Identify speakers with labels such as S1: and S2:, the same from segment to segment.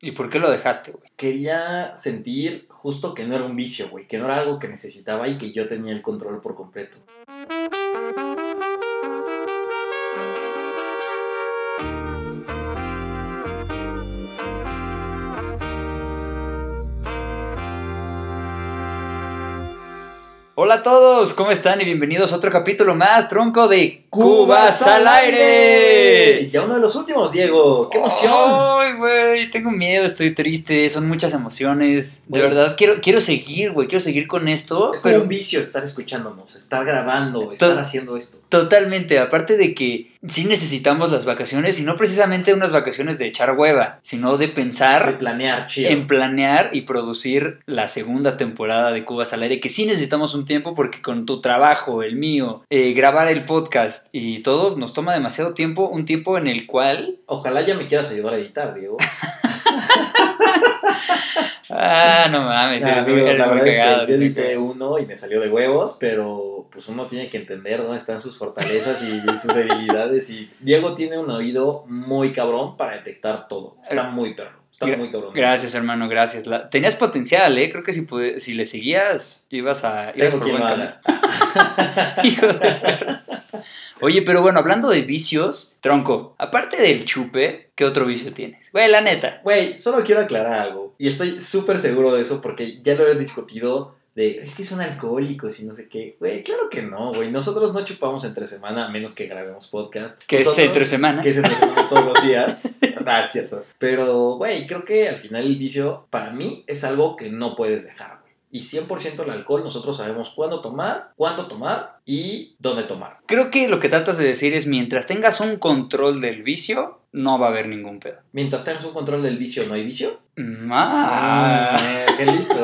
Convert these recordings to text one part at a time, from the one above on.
S1: ¿Y por qué lo dejaste, güey?
S2: Quería sentir justo que no era un vicio, güey, que no era algo que necesitaba y que yo tenía el control por completo.
S1: Hola a todos, ¿cómo están? Y bienvenidos a otro capítulo más, tronco de Cubas al aire.
S2: Y ya uno de los últimos, Diego. ¡Qué emoción!
S1: Ay, güey, tengo miedo, estoy triste, son muchas emociones. De verdad, quiero, quiero seguir, güey, quiero seguir con esto.
S2: Es
S1: pero
S2: un vicio estar escuchándonos, estar grabando, estar
S1: To-
S2: haciendo esto.
S1: Totalmente, aparte de que sí necesitamos las vacaciones, y no precisamente unas vacaciones de echar hueva, sino de
S2: De
S1: pensar
S2: planear, chido.
S1: en planear y producir la segunda temporada de Cubas al aire, que sí necesitamos un tiempo porque con tu trabajo, el mío, eh, grabar el podcast y todo nos toma demasiado tiempo, un tiempo en el cual...
S2: Ojalá ya me quieras ayudar a editar, Diego.
S1: Ah, no mames,
S2: Nah,
S1: eres,
S2: la
S1: muy
S2: verdad es que yo edité uno y me salió de huevos, pero pues uno tiene que entender dónde están sus fortalezas y sus debilidades. Y Diego tiene un oído muy cabrón para detectar todo. Está muy perro. Está muy cabrón.
S1: Gracias, hermano, gracias. La- Tenías potencial, ¿eh? Creo que si, pude- si le seguías, ibas a... ibas
S2: Tengo
S1: por buen camino. Hijo de. Oye, pero bueno, hablando de vicios, tronco, aparte del chupe, ¿qué otro vicio tienes? Güey, la neta.
S2: Güey, solo quiero aclarar algo. Y estoy súper seguro de eso porque ya lo he discutido. De, es que son alcohólicos y no sé qué. Güey, claro que no, güey. Nosotros no chupamos entre semana a menos que grabemos podcast.
S1: Que es entre semana.
S2: que se nos come todos los días. Ah, es cierto. Pero, güey, creo que al final el vicio, para mí, es algo que no puedes dejar, güey. Y 100% el alcohol, nosotros sabemos cuándo tomar, cuándo tomar y dónde tomar.
S1: Creo que lo que tratas de decir es mientras tengas un control del vicio, no va a haber ningún pedo.
S2: Mientras tengas un control del vicio, ¿no hay vicio?
S1: Mm, ah.
S2: Eh, qué listo.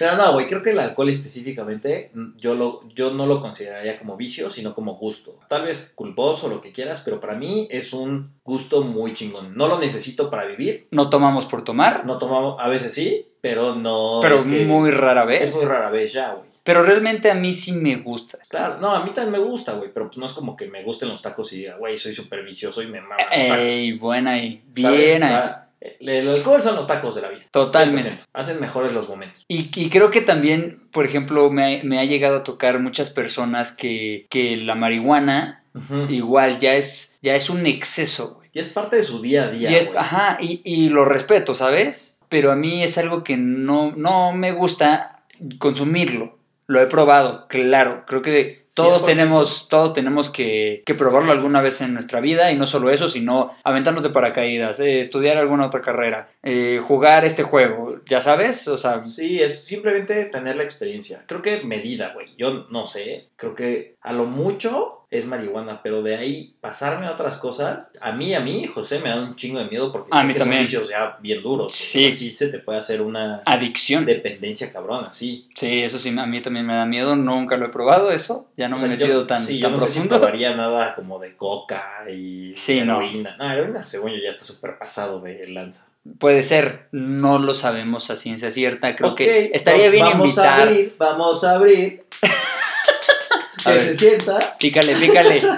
S2: Pero no, güey, creo que el alcohol específicamente, mm, yo, lo, yo no lo consideraría como vicio, sino como gusto. Tal vez culposo, lo que quieras, pero para mí es un gusto muy chingón. No lo necesito para vivir,
S1: No tomamos por tomar,
S2: No tomamos, a veces sí, pero no.
S1: pero
S2: es que-
S1: muy rara vez.
S2: Es muy rara vez ya, güey.
S1: Pero realmente a mí sí me gusta.
S2: Claro, no, a mí también me gusta, güey, pero pues no es como que me gusten los tacos y diga, güey, soy súper vicioso y me maman los tacos.
S1: Ey, buena ahí.
S2: ¿sabes?
S1: Bien
S2: O
S1: ahí.
S2: sea, el, el alcohol son los tacos de la vida.
S1: Totalmente.
S2: 100%. Hacen mejores los momentos.
S1: Y, y creo que también, por ejemplo, me, me ha llegado a tocar muchas personas que, que la marihuana igual ya es, ya es un exceso, güey.
S2: Y es parte de su día a día,
S1: Y es-
S2: güey.
S1: ajá, y, y lo respeto, ¿sabes? Pero a mí es algo que no, no me gusta consumirlo. Lo he probado, claro. Creo que todos
S2: 100%.
S1: tenemos, todos tenemos que, que probarlo alguna vez en nuestra vida. Y no solo eso, sino aventarnos de paracaídas, eh, estudiar alguna otra carrera, eh, jugar este juego, ¿ya sabes? O sea,
S2: Sí, es simplemente tener la experiencia. Creo que medida, güey. Yo no sé. Creo que a lo mucho es marihuana, pero de ahí pasarme a otras cosas, a mí, a mí, José, me da un chingo de miedo porque
S1: A
S2: sé
S1: mí
S2: que
S1: también.
S2: son vicios ya bien duros.
S1: Sí.
S2: Así se te puede hacer una
S1: adicción.
S2: dependencia cabrona, sí.
S1: Sí, eso sí, a mí también me da miedo. Nunca lo he probado eso. Ya no
S2: O
S1: me he metido
S2: yo-
S1: tan,
S2: sí,
S1: tan
S2: yo no sé si
S1: profundo.
S2: probaría nada como de coca y
S1: Sí,
S2: heroína. No, heroína, según yo, ya está súper pasado de lanza.
S1: Puede ser, no lo sabemos a ciencia cierta. Creo que estaría bien
S2: vamos
S1: invitar.
S2: a abrir, vamos a abrir. Que se sienta.
S1: Pícale, pícale.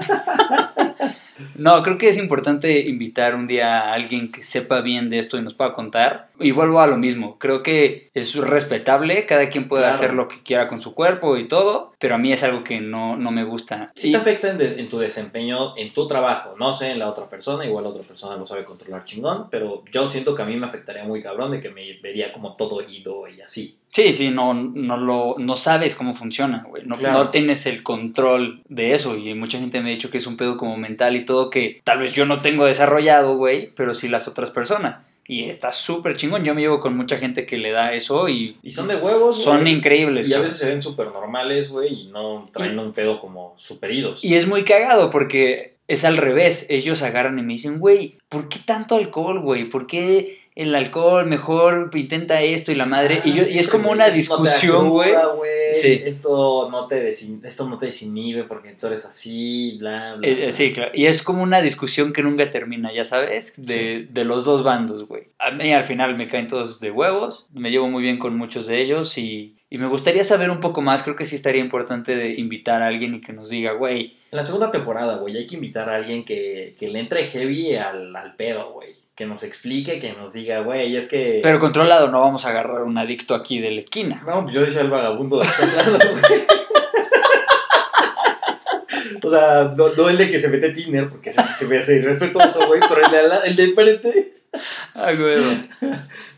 S1: No, creo que es importante invitar un día a alguien que sepa bien de esto y nos pueda contar. Y vuelvo a lo mismo. Creo que es respetable, cada quien puede
S2: Claro.
S1: hacer lo que quiera con su cuerpo y todo, pero a mí es algo que no, no me gusta.
S2: Sí
S1: Y-
S2: te afecta en, de- en tu desempeño, en tu trabajo, no sé, en la otra persona, igual la otra persona lo sabe controlar chingón, pero yo siento que a mí me afectaría muy cabrón de que me vería como todo oído y así.
S1: Sí, sí, no, no, lo, no sabes cómo funciona, güey. No,
S2: Claro.
S1: no tienes el control de eso. Y mucha gente me ha dicho que es un pedo como mental y todo que tal vez yo no tengo desarrollado, güey, pero sí las otras personas. Y está súper chingón. Yo me llevo con mucha gente que le da eso y,
S2: Y son de huevos,
S1: son increíbles.
S2: Y a veces se ven súper normales, güey, y no traen un pedo como superidos.
S1: Y es muy cagado porque es al revés. Ellos agarran y me dicen, güey, ¿por qué tanto alcohol, güey? ¿Por qué el alcohol mejor intenta esto y la madre? y, yo, y es como una discusión, güey. Sí.
S2: Esto, no te desin- esto no te desinhibe porque tú eres así, bla, bla.
S1: Eh,
S2: bla.
S1: eh, sí, claro. Y es como una discusión que nunca termina, ya sabes, de, de los dos bandos, güey. A mí al final me caen todos de huevos, me llevo muy bien con muchos de ellos y, y me gustaría saber un poco más. Creo que sí estaría importante de invitar a alguien y que nos diga, güey,
S2: En la segunda temporada, güey, hay que invitar a alguien que, que le entre heavy al, al pedo, güey. Que nos explique, que nos diga, güey, es que...
S1: Pero controlado, no vamos a agarrar un adicto aquí de la esquina.
S2: No, pues yo decía el vagabundo de aquel lado, güey. O sea, no, no el de que se mete Tinder, porque ese sí se ve así irrespetuoso, güey, pero el de, al la- el de enfrente...
S1: Ay, güey.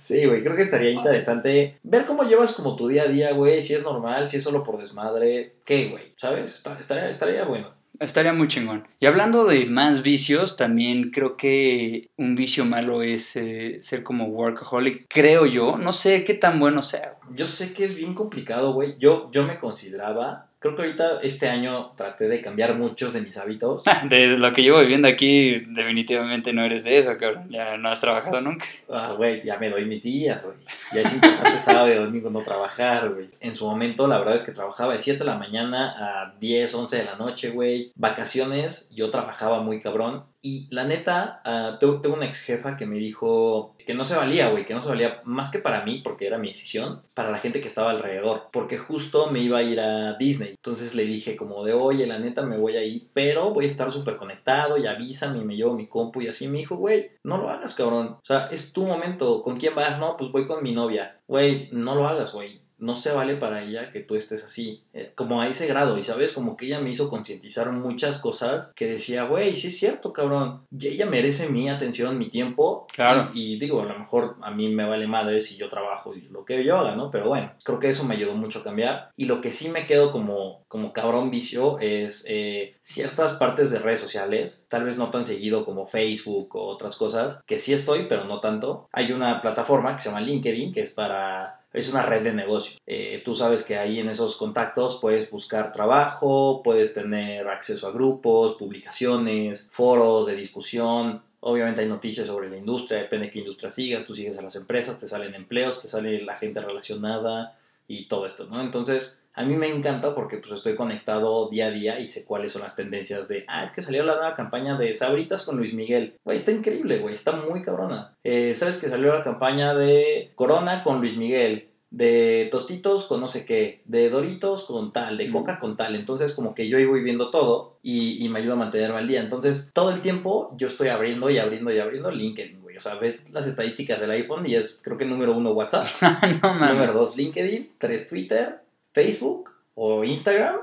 S2: Sí, güey, creo que estaría interesante ver cómo llevas como tu día a día, güey, si es normal, si es solo por desmadre, qué, güey, ¿sabes? Está- estaría, estaría bueno.
S1: Estaría muy chingón. Y hablando de más vicios, también creo que un vicio malo es eh, ser como workaholic. Creo yo. No sé qué tan bueno sea.
S2: Yo sé que es bien complicado, güey. Yo, yo me consideraba, creo que ahorita este año traté de cambiar muchos de mis hábitos.
S1: De lo que llevo viviendo aquí, definitivamente no eres de eso, cabrón. Ya no has trabajado nunca.
S2: Ah, güey, ya me doy mis días, güey. Ya es importante sábado y domingo no trabajar, güey. En su momento, la verdad es que trabajaba de 7 de la mañana a 10, 11 de la noche, güey. Vacaciones, yo trabajaba muy cabrón. Y la neta, tengo, tengo una ex jefa que me dijo que no se valía, güey, que no se valía más que para mí, porque era mi decisión, para la gente que estaba alrededor. Porque justo me iba a ir a Disney. Entonces le dije como de, oye, la neta me voy a ir, pero voy a estar súper conectado y avísame y me llevo mi compu y así. Me dijo, güey, no lo hagas, cabrón. O sea, es tu momento. ¿Con quién vas? No, pues voy con mi novia. Güey, no lo hagas, güey. No se vale para ella que tú estés así, eh, como a ese grado, y sabes, como que ella me hizo concientizar muchas cosas que decía, güey, sí es cierto, cabrón, y ella merece mi atención, mi tiempo,
S1: Claro.
S2: y, y digo, a lo mejor a mí me vale madre si yo trabajo y lo que yo haga, ¿no? Pero bueno, creo que eso me ayudó mucho a cambiar, y lo que sí me quedo como, como cabrón vicio es eh, ciertas partes de redes sociales, tal vez no tan seguido como Facebook o otras cosas, que sí estoy, pero no tanto. Hay una plataforma que se llama LinkedIn, que es para es una red de negocio. Eh, tú sabes que ahí en esos contactos puedes buscar trabajo, puedes tener acceso a grupos, publicaciones, foros de discusión. Obviamente hay noticias sobre la industria, depende de qué industria sigas, tú sigues a las empresas, te salen empleos, te sale la gente relacionada y todo esto, ¿no? Entonces, a mí me encanta porque pues estoy conectado día a día y sé cuáles son las tendencias de, ah, es que salió la nueva campaña de Sabritas con Luis Miguel. Güey, está increíble, güey, está muy cabrona. Eh, ¿Sabes que salió la campaña de Corona con Luis Miguel? De Tostitos con no sé qué, de Doritos con tal, de. Coca con tal. Entonces, como que yo ahí voy viendo todo y, y me ayuda a mantenerme al día. Entonces, todo el tiempo yo estoy abriendo y abriendo y abriendo LinkedIn, güey. O sea, ves las estadísticas del iPhone y es, creo que número uno WhatsApp.
S1: no mames.
S2: Número 2, LinkedIn. 3, Twitter. Facebook o Instagram.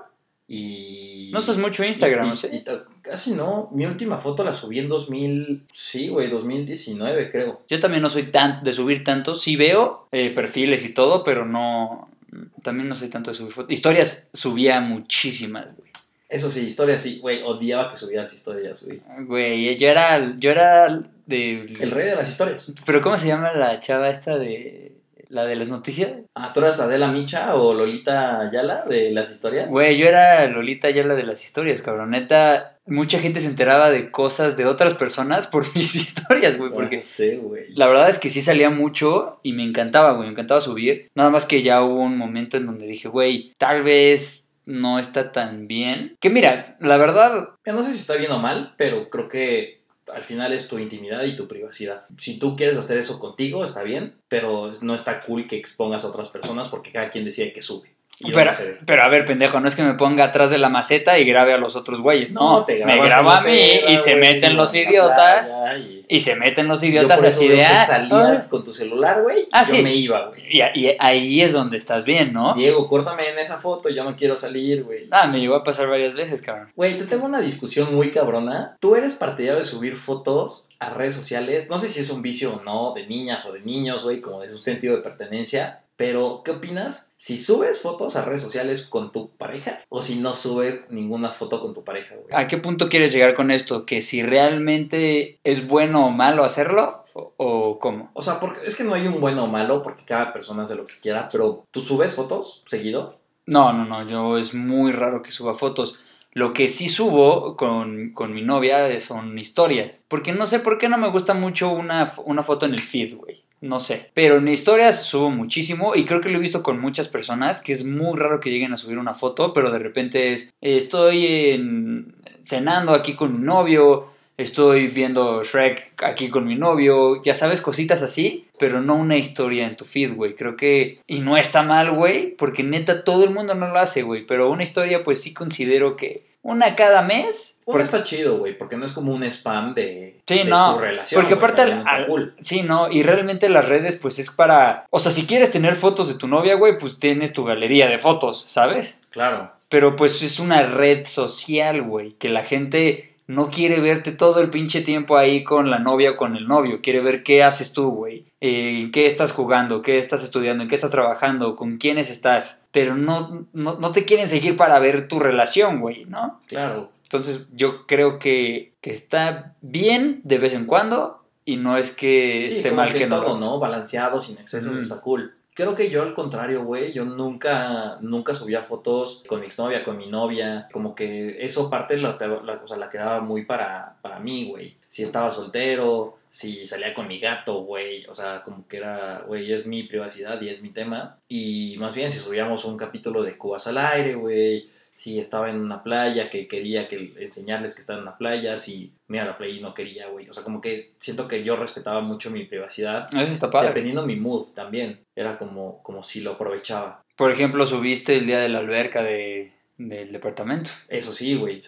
S2: Y.
S1: No usas mucho Instagram,
S2: y-
S1: ¿no
S2: y- casi no. Mi última foto la subí en 2000. Sí, güey, 2019, creo.
S1: Yo también no soy tan de subir tanto. Sí veo eh, perfiles y todo, pero no. También no soy tanto de subir fotos. Historias subía muchísimas, güey.
S2: Eso sí, historias sí, güey. Odiaba que subieras historias, güey.
S1: Güey, yo era, yo era de...
S2: El rey de las historias.
S1: Pero ¿cómo se llama la chava esta de... La de las noticias?
S2: Ah, ¿tú eras Adela Micha o Lolita Ayala de las historias?
S1: Güey, yo era Lolita ya la de las historias, cabrón. Neta, mucha gente se enteraba de cosas de otras personas por mis historias, güey.
S2: Ah,
S1: Porque
S2: sí, güey.
S1: la verdad es que sí salía mucho y me encantaba, güey. Me encantaba subir. Nada más que ya hubo un momento en donde dije, güey, tal vez no está tan bien. Que mira, la verdad,
S2: no sé si está bien o mal, pero creo que al final es tu intimidad y tu privacidad. Si tú quieres hacer eso contigo, está bien, pero no está cool que expongas a otras personas porque cada quien decide que sube.
S1: Pero, pero a ver, pendejo, no es que me ponga atrás de la maceta y grabe a los otros güeyes. No,
S2: te
S1: me graba a mí
S2: peda,
S1: y se
S2: güey,
S1: meten los idiotas.
S2: y-
S1: Y se meten los
S2: Yo
S1: idiotas
S2: por
S1: así de... ah,
S2: salías con tu celular, güey.
S1: Ah,
S2: yo
S1: sí.
S2: me iba, güey.
S1: Y, y ahí es donde estás bien, ¿no?
S2: Diego, córtame en esa foto, yo no quiero salir, güey.
S1: Ah, me llegó a pasar varias veces, cabrón.
S2: Güey, te tengo una discusión muy cabrona. ¿Tú eres partidario de subir fotos a redes sociales? No sé si es un vicio o no, de niñas o de niños, güey, como de su sentido de pertenencia. Pero, ¿qué opinas si subes fotos a redes sociales con tu pareja o si no subes ninguna foto con tu pareja, güey?
S1: ¿A qué punto quieres llegar con esto? ¿Que si realmente es bueno o malo hacerlo? ¿O, o cómo?
S2: O sea, porque es que no hay un bueno o malo porque cada persona hace lo que quiera, pero ¿tú subes fotos seguido?
S1: No, no, no, yo es muy raro que suba fotos. Lo que sí subo con, con mi novia son historias. Porque no sé por qué no me gusta mucho una, una foto en el feed, güey. No sé. Pero en historias subo muchísimo y creo que lo he visto con muchas personas que es muy raro que lleguen a subir una foto, pero de repente es, estoy en- cenando aquí con mi novio, estoy viendo Shrek aquí con mi novio, ya sabes, cositas así, pero no una historia en tu feed, güey. Creo que... Y no está mal, güey, porque neta todo el mundo no lo hace, güey, pero una historia pues sí considero que una cada mes.
S2: Porque, está chido, güey, porque no es como un spam de,
S1: Sí,
S2: de
S1: no,
S2: tu relación.
S1: porque aparte al-
S2: cool.
S1: sí, no, y realmente las redes pues es para, o sea, si quieres tener fotos de tu novia, güey, pues tienes tu galería de fotos, ¿sabes?
S2: Claro.
S1: Pero pues es una red social, güey, que la gente no quiere verte todo el pinche tiempo ahí con la novia o con el novio. Quiere ver qué haces tú, güey. Eh, ¿En qué estás jugando? ¿Qué estás estudiando? ¿En qué estás trabajando? ¿Con quiénes estás? Pero no, no, no te quieren seguir para ver tu relación, güey, ¿no?
S2: Claro.
S1: Entonces yo creo que, que está bien de vez en cuando y no es que
S2: Sí,
S1: esté mal
S2: que
S1: no
S2: todo,
S1: hagas.
S2: ¿no? Balanceado, sin excesos, está cool. Creo que yo al contrario, güey, yo nunca, nunca subía fotos con mi exnovia, con mi novia, como que eso parte la, la, la quedaba muy para, para mí, güey. Si estaba soltero, si salía con mi gato, güey, o sea, como que era, güey, es mi privacidad y es mi tema. Y más bien si subíamos un capítulo de Cubas al aire, güey, si estaba en una playa que quería que enseñarles que estaba en una playa, si me iba a la playa y no quería, güey. O sea, como que siento que yo respetaba mucho mi privacidad.
S1: Eso está padre.
S2: Dependiendo mi mood también. Era como, como si lo aprovechaba.
S1: Por ejemplo, subiste el día de la alberca de, del departamento.
S2: Eso sí, güey.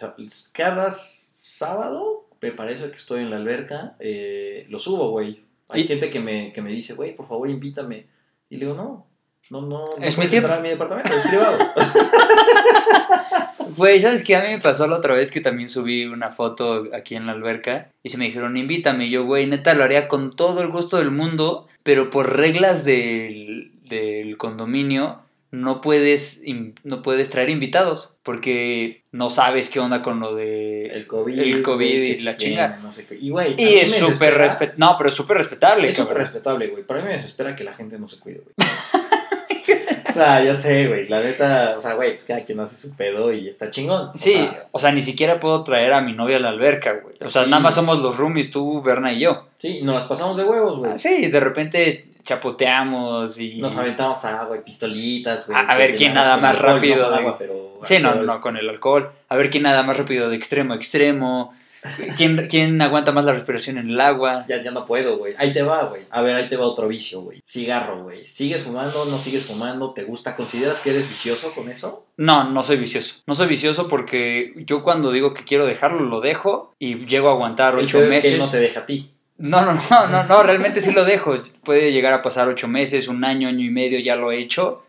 S2: Cada sábado me parece que estoy en la alberca. eh, lo subo, güey. Hay
S1: Y-
S2: gente que me, que me dice, güey, por favor invítame. Y le digo, no. No, no, no
S1: Es mi tiempo.
S2: entrar a mi departamento, es privado.
S1: Güey, ¿sabes qué? A mí me pasó la otra vez que también subí una foto aquí en la alberca y se me dijeron, invítame. Y yo, güey, neta, lo haría con todo el gusto del mundo, pero por reglas del, del condominio no puedes, no puedes traer invitados porque no sabes qué onda con lo de...
S2: El COVID.
S1: El COVID y la chinga.
S2: No sé qué. Y, güey,
S1: es súper respetable. No, pero es súper respetable.
S2: Es súper respetable, güey. Pero a mí me desespera que la gente no se cuide, güey. nah, ya sé, güey. La neta, o sea, güey, pues cada quien hace su pedo y está chingón. O
S1: Sí,
S2: sea,
S1: o sea, ni siquiera puedo traer a mi novia a la alberca, güey. O sea,
S2: Sí.
S1: nada más somos los roomies, tú, Berna y yo.
S2: sí, nos las pasamos de huevos, güey.
S1: Ah, sí, de repente chapoteamos y...
S2: Nos aventamos agua y pistolitas, güey.
S1: A- a ver quién nada más
S2: alcohol,
S1: rápido
S2: No con
S1: de-
S2: agua, pero
S1: Sí, no, no, con el alcohol. A ver quién nada más rápido de extremo a extremo. ¿Quién, quién aguanta más la respiración en el agua?
S2: Ya, ya no puedo, güey. Ahí te va, güey. A ver, ahí te va otro vicio, güey. Cigarro, güey. ¿Sigues fumando? ¿No sigues fumando? ¿Te gusta? ¿Consideras que eres vicioso con eso?
S1: No, no soy vicioso. No soy vicioso porque yo cuando digo que quiero dejarlo, lo dejo y llego a aguantar ocho
S2: es
S1: meses.
S2: que él no te deja a ti.
S1: No, no, no, no, no, realmente sí lo dejo. Puede llegar a pasar ocho meses, un año, año y medio, ya lo he hecho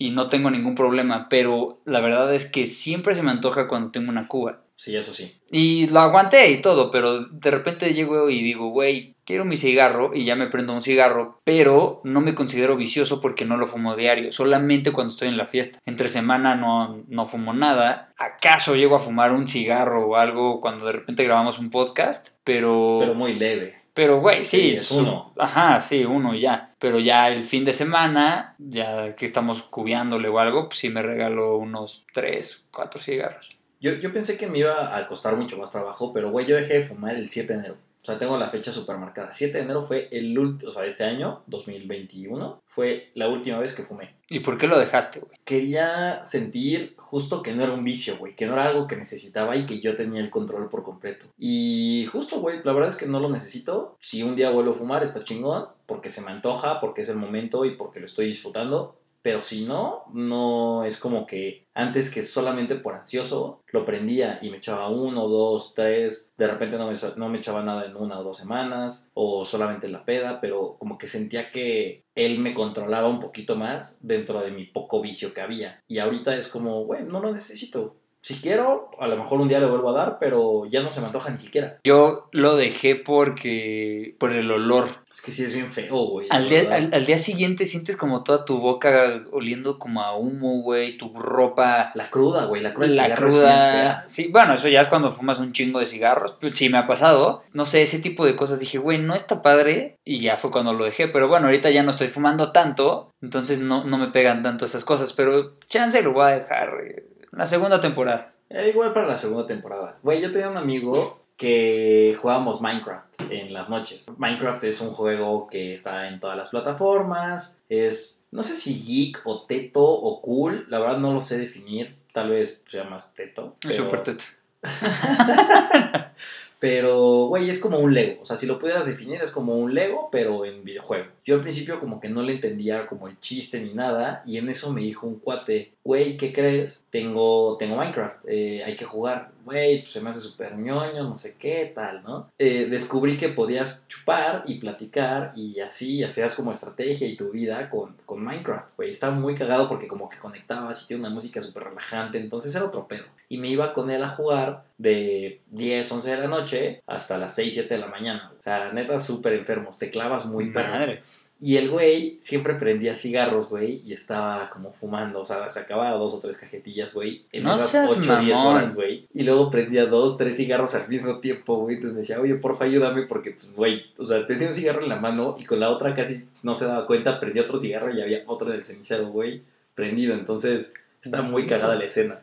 S1: y no tengo ningún problema, pero la verdad es que siempre se me antoja cuando tengo una cuba.
S2: Sí, eso sí.
S1: Y lo aguanté y todo, pero de repente llego y digo, güey, quiero mi cigarro y ya me prendo un cigarro, pero no me considero vicioso porque no lo fumo diario, solamente cuando estoy en la fiesta. Entre semana no, no fumo nada. ¿Acaso llego a fumar un cigarro o algo cuando de repente grabamos un podcast? Pero...
S2: Pero muy leve.
S1: Pero, güey, sí.
S2: Sí, es
S1: su-
S2: uno.
S1: Ajá, sí, uno ya. Pero ya el fin de semana, ya que estamos cubiándole o algo, pues sí me regalo unos tres, cuatro cigarros.
S2: Yo, yo pensé que me iba a costar mucho más trabajo, pero güey, yo dejé de fumar el 7 de enero. O sea, tengo la fecha súper marcada. 7 de enero fue el último, o sea, este año, 2021, fue la última vez que fumé.
S1: ¿Y por qué lo dejaste, güey?
S2: Quería sentir justo que no era un vicio, güey, que no era algo que necesitaba y que yo tenía el control por completo. Y justo, güey, la verdad es que no lo necesito. Si un día vuelvo a fumar, está chingón, porque se me antoja, porque es el momento y porque lo estoy disfrutando. Pero si no, no es como que antes que solamente por ansioso lo prendía y me echaba uno, dos, tres, de repente no me, no me echaba nada en una o dos semanas o solamente la peda, pero como que sentía que él me controlaba un poquito más dentro de mi poco vicio que había. Y ahorita es como, güey, no lo necesito. Si quiero, a lo mejor un día le vuelvo a dar, pero ya no se me antoja ni siquiera.
S1: Yo lo dejé porque... por el olor.
S2: Es que sí es bien feo, güey.
S1: Al día, al, al día siguiente sientes como toda tu boca oliendo como a humo, güey, tu ropa...
S2: La cruda, güey, la cruda
S1: La cruda.
S2: fea.
S1: Sí, bueno, eso ya es cuando fumas un chingo de cigarros. Sí, me ha pasado. No sé, ese tipo de cosas. Dije, güey, no está padre. Y ya fue cuando lo dejé. Pero bueno, ahorita ya no estoy fumando tanto. Entonces no, no me pegan tanto esas cosas. Pero chance lo voy a dejar. eh, La segunda temporada.
S2: Eh, igual para la segunda temporada. Güey, yo tenía un amigo que jugábamos Minecraft en las noches. Minecraft es un juego que está en todas las plataformas. Es, no sé si geek o teto o cool. La verdad no lo sé definir. Tal vez sea más teto.
S1: Es
S2: pero-
S1: súper teto.
S2: Pero, güey, es como un Lego. O sea, si lo pudieras definir, es como un Lego, pero en videojuego. Yo al principio como que no le entendía como el chiste ni nada. Y en eso me dijo un cuate, güey, ¿qué crees? Tengo, tengo Minecraft, eh, hay que jugar. Güey, pues se me hace súper ñoño, no sé qué, tal, ¿no? Eh, descubrí que podías chupar y platicar y así hacías como estrategia y tu vida con, con Minecraft, güey. Estaba muy cagado porque como que conectabas y tiene una música súper relajante. Entonces era otro pedo. Y me iba con él a jugar de 10, 11 de la noche hasta las 6, 7 de la mañana. O sea, neta, súper enfermos. Te clavas muy perro. Y el güey siempre prendía cigarros, güey, y estaba como fumando. O sea, se acababa dos o tres cajetillas, güey, en
S1: No
S2: esas
S1: seas
S2: 8 o 10
S1: mamón.
S2: horas, güey. Y luego prendía dos, tres cigarros al mismo tiempo, güey. Entonces me decía, oye, porfa, ayúdame, porque, pues, güey, o sea, tenía un cigarro en la mano y con la otra casi no se daba cuenta, prendía otro cigarro y había otro en el cenicero, güey, prendido. Entonces, está muy cagada la escena.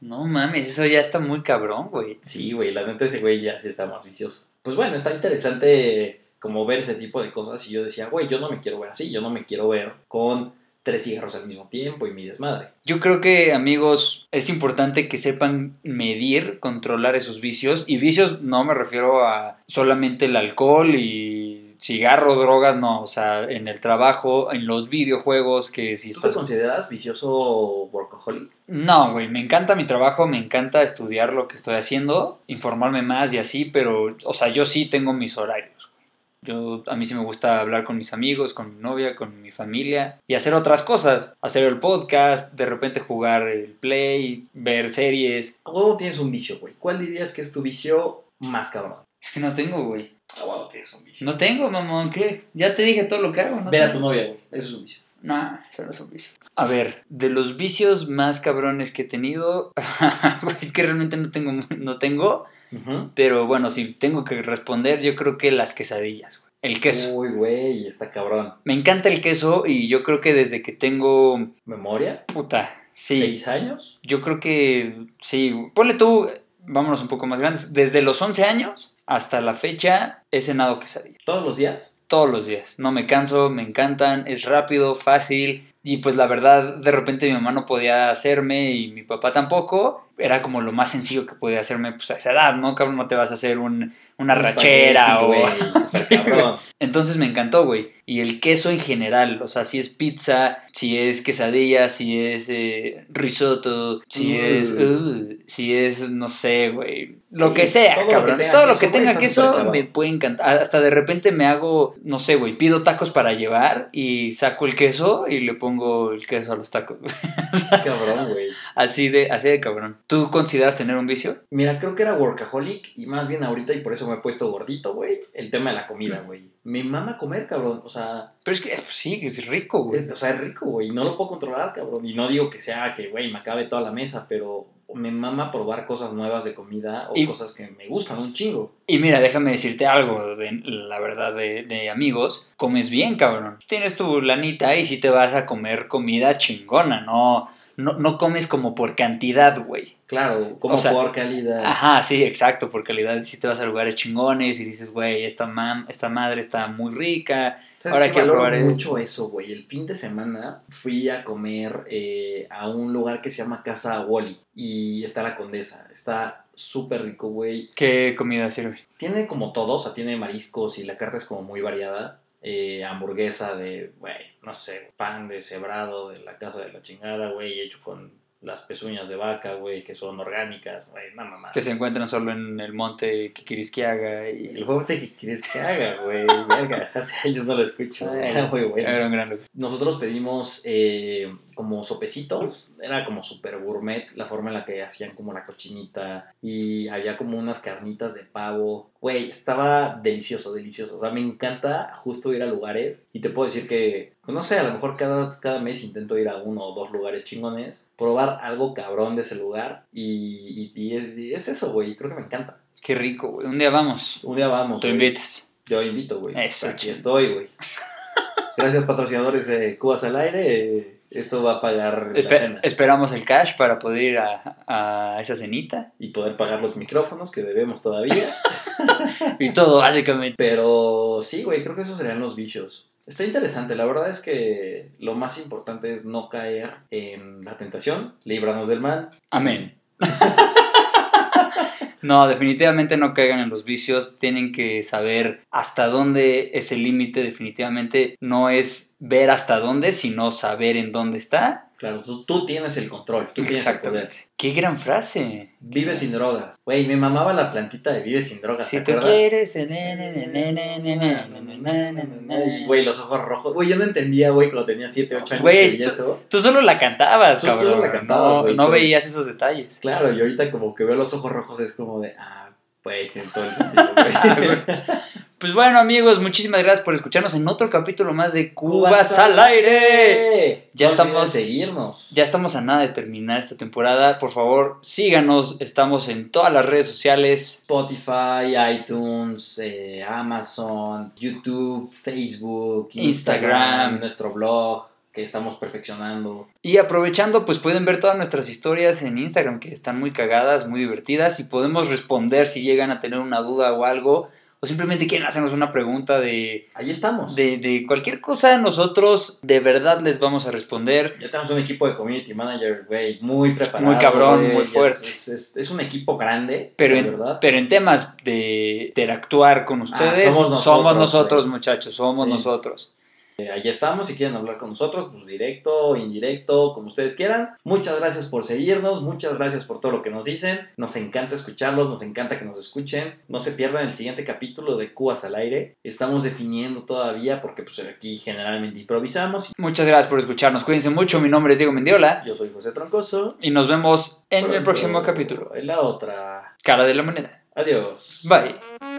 S1: No mames, eso ya está muy cabrón, güey.
S2: Sí, güey, la neta ese güey ya sí está más vicioso. Pues bueno, está interesante como ver ese tipo de cosas y yo decía, güey, yo no me quiero ver así, yo no me quiero ver con tres cigarros al mismo tiempo y mi desmadre.
S1: Yo creo que, amigos, es importante que sepan medir, controlar esos vicios. Y vicios no me refiero a solamente el alcohol y cigarro, drogas, no. O sea, en el trabajo, en los videojuegos, que si
S2: ¿Tú te
S1: estás...
S2: consideras vicioso workaholic?
S1: No, güey, me encanta mi trabajo, me encanta estudiar lo que estoy haciendo, informarme más y así, pero, o sea, yo sí tengo mis horarios. Yo, a mí sí me gusta hablar con mis amigos, con mi novia, con mi familia y hacer otras cosas. Hacer el podcast, de repente jugar el play, ver series.
S2: ¿A huevo tienes un vicio, güey? ¿Cuál dirías que es tu vicio más cabrón?
S1: Es que no tengo, güey.
S2: A huevo tienes un vicio.
S1: No tengo, mamón, ¿qué? Ya te dije todo lo que hago, ¿no?
S2: Ver a tu novia, güey. Eso es un vicio.
S1: Nah, eso no es un vicio. A ver, de los vicios más cabrones que he tenido, es que realmente no tengo, no tengo, Pero bueno, si tengo que responder, yo creo que las quesadillas, güey. El queso.
S2: Uy, güey, está cabrón.
S1: Me encanta el queso y yo creo que desde que tengo,
S2: ¿Memoria?
S1: puta, sí,
S2: ¿Seis años?
S1: yo creo que, sí, ponle tú, vámonos un poco más grandes, desde los 11 años hasta la fecha he cenado quesadilla.
S2: ¿Todos los días?
S1: todos los días. No me canso, me encantan, es rápido, fácil. Y pues la verdad, de repente mi mamá no podía hacerme y mi papá tampoco. Era como lo más sencillo que podía hacerme pues, a esa edad, ¿no? Cabrón, no te vas a hacer un- una
S2: Un
S1: rachera o... Sí. Entonces me encantó, güey. Y el queso en general, o sea, si es pizza, si es quesadilla, si es eh, risotto, si es... uh, si es, no sé, güey. Lo
S2: Sí,
S1: que sea,
S2: todo lo que tenga
S1: todo lo
S2: queso,
S1: que tenga queso me puede encantar. Hasta de repente me hago, no sé, güey, pido tacos para llevar y saco el queso y le pongo el queso a los tacos.
S2: Cabrón, güey.
S1: así de, así de cabrón. ¿Tú consideras tener un vicio?
S2: Mira, creo que era workaholic y más bien ahorita y por eso me he puesto gordito, güey. El tema de la comida, güey. Me mama comer, cabrón. O sea,
S1: Pero es que pues, sí, es rico, güey.
S2: es, o sea, es rico, güey. y No lo puedo controlar, cabrón. Y no digo que sea que, güey, me acabe toda la mesa, pero me mama probar cosas nuevas de comida o
S1: Y-
S2: cosas que me gustan un chingo.
S1: Y mira, déjame decirte algo, de, la verdad, de, de amigos, comes bien, cabrón. Tienes tu lanita y si te vas a comer comida chingona, no, no, no comes como por cantidad, güey.
S2: Claro, como
S1: O sea,
S2: por calidad.
S1: Ajá, sí, exacto, por calidad si te vas a lugares chingones y dices, güey, esta, mam, esta madre está muy rica.
S2: ¿Sabes
S1: Ahora quiero
S2: Valoro
S1: probar
S2: mucho eso, güey. El fin de semana fui a comer eh, a un lugar que se llama Casa Wally y está la Condesa. Está súper rico, güey.
S1: ¿Qué comida sirve?
S2: Tiene como todo, o sea, tiene mariscos y la carne es como muy variada. Eh, hamburguesa de, güey, no sé, pan de cebrado de la casa de la chingada, güey, hecho con las pezuñas de vaca, güey, que son orgánicas, güey, no mamá.
S1: Que se encuentran solo en el monte Kikirisquiaga y...
S2: El que haga, güey, verga, hace años no lo escucho, era muy bueno.
S1: Era un gran.
S2: Nosotros pedimos eh, como sopecitos, era como super gourmet la forma en la que hacían como la cochinita y había como unas carnitas de pavo. Güey, estaba delicioso, delicioso. O sea, me encanta justo ir a lugares y te puedo decir que, pues, no sé, a lo mejor cada, cada mes intento ir a uno o dos lugares chingones, probar algo cabrón de ese lugar y, y- y es, y es eso, güey, creo que me encanta.
S1: Qué rico, güey. Un día vamos.
S2: Un día vamos.
S1: Tú
S2: güey.
S1: invitas.
S2: Yo invito, güey.
S1: Eso,
S2: Aquí estoy, güey. Gracias, patrocinadores de Cubas al Aire. Esto va a pagar la
S1: Espe-
S2: cena
S1: esperamos el cash para poder ir a, a esa cenita.
S2: y poder pagar los micrófonos que debemos todavía.
S1: Y todo, básicamente.
S2: Pero sí, güey, creo que esos serían los vicios. Está interesante, la verdad es que lo más importante es no caer en la tentación, líbranos del mal.
S1: Amén. No, definitivamente no caigan en los vicios. Tienen que saber hasta dónde es el límite. Definitivamente no es ver hasta dónde, sino saber en dónde está.
S2: Claro, tú, tienes el control, tú tienes el poder.
S1: Qué gran frase.
S2: Vive sin drogas. Güey, me mamaba la plantita de Vive sin drogas.
S1: Si tú quieres.
S2: Güey, los ojos rojos. Güey, yo no entendía, güey, cuando tenía 7, 8 años.
S1: Güey,
S2: eso.
S1: Tú solo la cantabas,
S2: cabrón. Solo la cantabas,
S1: no, no veías esos detalles.
S2: Claro, y ahorita como que veo los ojos rojos es como de, ah, güey, tiene todo el sentido, güey.
S1: Pues bueno, amigos, muchísimas gracias por escucharnos en otro capítulo más de Cubas al aire. Ya
S2: No
S1: estamos-
S2: seguirnos.
S1: Ya estamos a nada de terminar esta temporada. Por favor, síganos. Estamos en todas las redes sociales.
S2: Spotify, iTunes, eh, Amazon, YouTube, Facebook,
S1: Instagram.
S2: Instagram, nuestro blog que estamos perfeccionando.
S1: Y aprovechando, pues pueden ver todas nuestras historias en Instagram, que están muy cagadas, muy divertidas. Y podemos responder si llegan a tener una duda o algo. O simplemente quieren hacernos una pregunta de,
S2: Ahí estamos.
S1: de, de cualquier cosa. Nosotros de verdad les vamos a responder.
S2: Ya tenemos un equipo de community manager, güey, muy preparado.
S1: Muy cabrón, muy fuerte.
S2: Es, es- es un equipo grande,
S1: Pero en,
S2: verdad.
S1: pero en temas de interactuar con ustedes,
S2: Ah, somos
S1: somos
S2: nosotros,
S1: nosotros,
S2: güey.
S1: muchachos, somos
S2: Sí.
S1: nosotros.
S2: Eh, Ahí estamos, si quieren hablar con nosotros, pues directo, indirecto, como ustedes quieran. Muchas gracias por seguirnos, muchas gracias por todo lo que nos dicen. Nos encanta escucharlos, nos encanta que nos escuchen. No se pierdan el siguiente capítulo de Cubas al aire. Estamos definiendo todavía porque pues aquí generalmente improvisamos.
S1: Muchas gracias por escucharnos. Cuídense mucho. Mi nombre es Diego Mendiola.
S2: Yo soy José Troncoso.
S1: Y nos vemos en el próximo capítulo.
S2: En la otra.
S1: Cara de la moneda.
S2: Adiós.
S1: Bye.